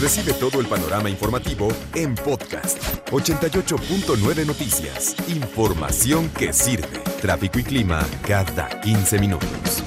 Recibe todo el panorama informativo en podcast 88.9 Noticias. Información que sirve. Tráfico y clima cada 15 minutos.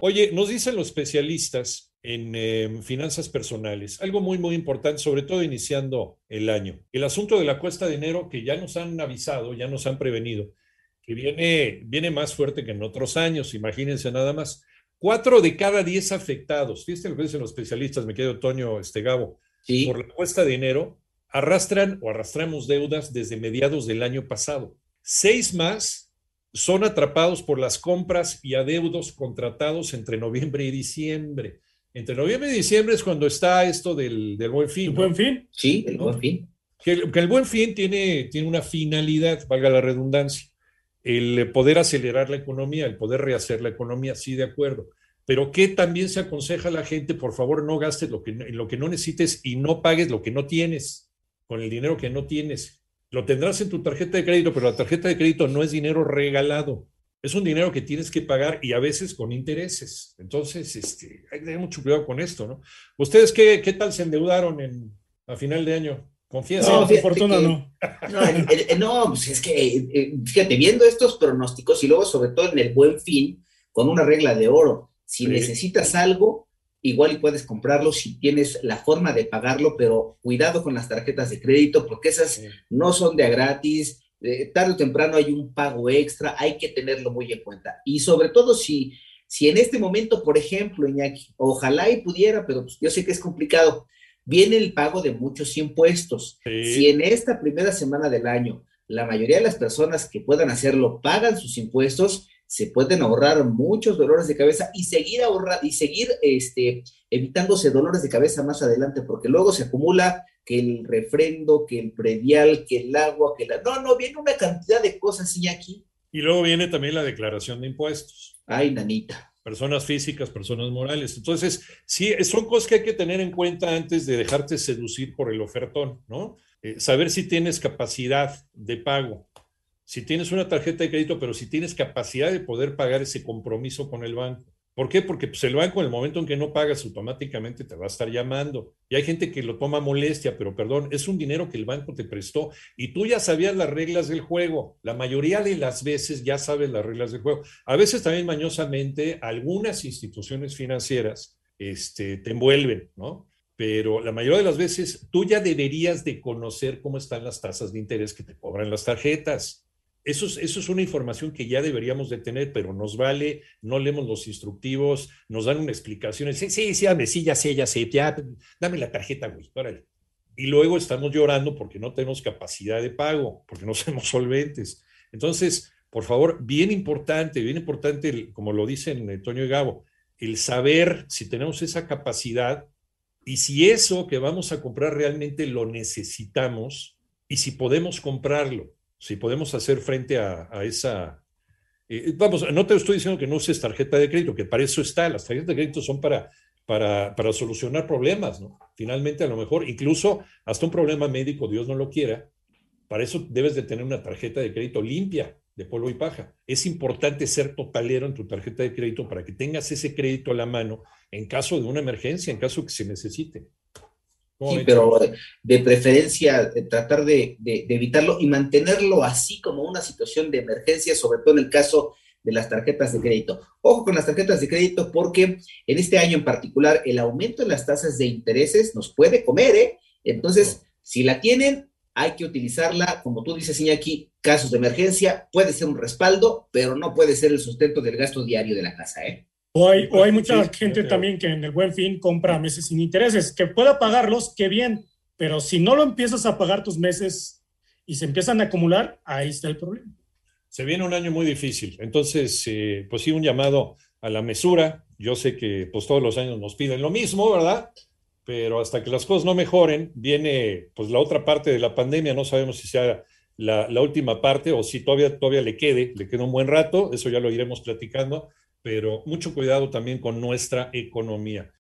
Oye, nos dicen los especialistas en eh, finanzas personales, algo muy, muy importante, sobre todo iniciando el año. El asunto de la cuesta de enero, que ya nos han avisado, ya nos han prevenido, que viene, viene más fuerte que en otros años, imagínense nada más. Cuatro de cada diez afectados, fíjense lo que dicen los especialistas, me quedo Toño este, Gabo, por la cuesta de enero, arrastran o arrastramos deudas desde mediados del año pasado. Seis más son atrapados por las compras y adeudos contratados entre noviembre y diciembre. Entre noviembre y diciembre es cuando está esto del, del buen fin. ¿El buen fin? Sí, el buen fin. Que, el buen fin tiene, tiene una finalidad, valga la redundancia, el poder acelerar la economía, el poder rehacer la economía, sí, de acuerdo. Pero que también se aconseja a la gente, por favor, no gastes lo que, lo que no necesites y no pagues lo que no tienes, con el dinero que no tienes lo tendrás en tu tarjeta de crédito, pero la tarjeta de crédito no es dinero regalado. Es un dinero que tienes que pagar y a veces con intereses. Entonces, este, hay que tener mucho cuidado con esto, ¿no? ¿Ustedes qué, qué tal se endeudaron en, a final de año? Confiesa. No, por fortuna no. No, no, pues es que, eh, fíjate, viendo estos pronósticos y luego sobre todo en el buen fin, con una regla de oro, si necesitas algo, igual y puedes comprarlo si tienes la forma de pagarlo, pero cuidado con las tarjetas de crédito porque esas no son de a gratis. tarde o temprano hay un pago extra, hay que tenerlo muy en cuenta. Y sobre todo si, si en este momento, por ejemplo, Iñaki, ojalá y pudiera, pero pues yo sé que es complicado, viene el pago de muchos impuestos. Si en esta primera semana del año la mayoría de las personas que puedan hacerlo pagan sus impuestos, se pueden ahorrar muchos dolores de cabeza y seguir ahorrando y seguir este, evitándose dolores de cabeza más adelante, porque luego se acumula que el refrendo, que el predial, que el agua, que la... No, no, viene una cantidad de cosas, y aquí. Y luego viene también la declaración de impuestos. Ay, nanita. Personas físicas, personas morales. Entonces, sí, son cosas que hay que tener en cuenta antes de dejarte seducir por el ofertón, ¿no? Eh, saber si tienes capacidad de pago si tienes una tarjeta de crédito, pero si tienes capacidad de poder pagar ese compromiso con el banco. ¿Por qué? Porque pues, el banco en el momento en que no pagas automáticamente te va a estar llamando. Y hay gente que lo toma molestia, pero perdón, es un dinero que el banco te prestó y tú ya sabías las reglas del juego. La mayoría de las veces ya sabes las reglas del juego. A veces también mañosamente algunas instituciones financieras este, te envuelven, ¿no? Pero la mayoría de las veces tú ya deberías de conocer cómo están las tasas de interés que te cobran las tarjetas. Eso es, una información que ya deberíamos de tener, pero nos vale, no leemos los instructivos, nos dan una explicación, sí, sí, sí, dame, sí, ya sé, ya sé, ya, dame la tarjeta, güey, órale. Y luego estamos llorando porque no tenemos capacidad de pago, porque no somos solventes. Entonces, por favor, bien importante, bien importante, como lo dicen eh, Toño y Gabo, el saber si tenemos esa capacidad y si eso que vamos a comprar realmente lo necesitamos y si podemos comprarlo si podemos hacer frente a, esa... Eh, vamos, no te estoy diciendo que no uses tarjeta de crédito, que para eso está. Las tarjetas de crédito son para, para, para solucionar problemas, ¿no? Finalmente, a lo mejor, incluso hasta un problema médico, Dios no lo quiera, para eso debes de tener una tarjeta de crédito limpia, de polvo y paja. Es importante ser totalero en tu tarjeta de crédito para que tengas ese crédito a la mano en caso de una emergencia, en caso que se necesite. Sí, pero de preferencia tratar de, evitarlo y mantenerlo así como una situación de emergencia, sobre todo en el caso de las tarjetas de crédito. Ojo con las tarjetas de crédito porque en este año en particular el aumento en las tasas de intereses nos puede comer, ¿eh? Entonces, si la tienen, hay que utilizarla, como tú dices, Iñaki, casos de emergencia, puede ser un respaldo, pero no puede ser el sustento del gasto diario de la casa, ¿eh? O hay, o hay mucha gente también que en el buen fin compra meses sin intereses, que pueda pagarlos, qué bien, pero si no lo empiezas a pagar tus meses y se empiezan a acumular, ahí está el problema. Se viene un año muy difícil, entonces, eh, pues sí, un llamado a la mesura. Yo sé que pues todos los años nos piden lo mismo, ¿verdad? Pero hasta que las cosas no mejoren, viene pues la otra parte de la pandemia, no sabemos si sea la, la última parte o si todavía, todavía le quede, le queda un buen rato, eso ya lo iremos platicando pero mucho cuidado también con nuestra economía.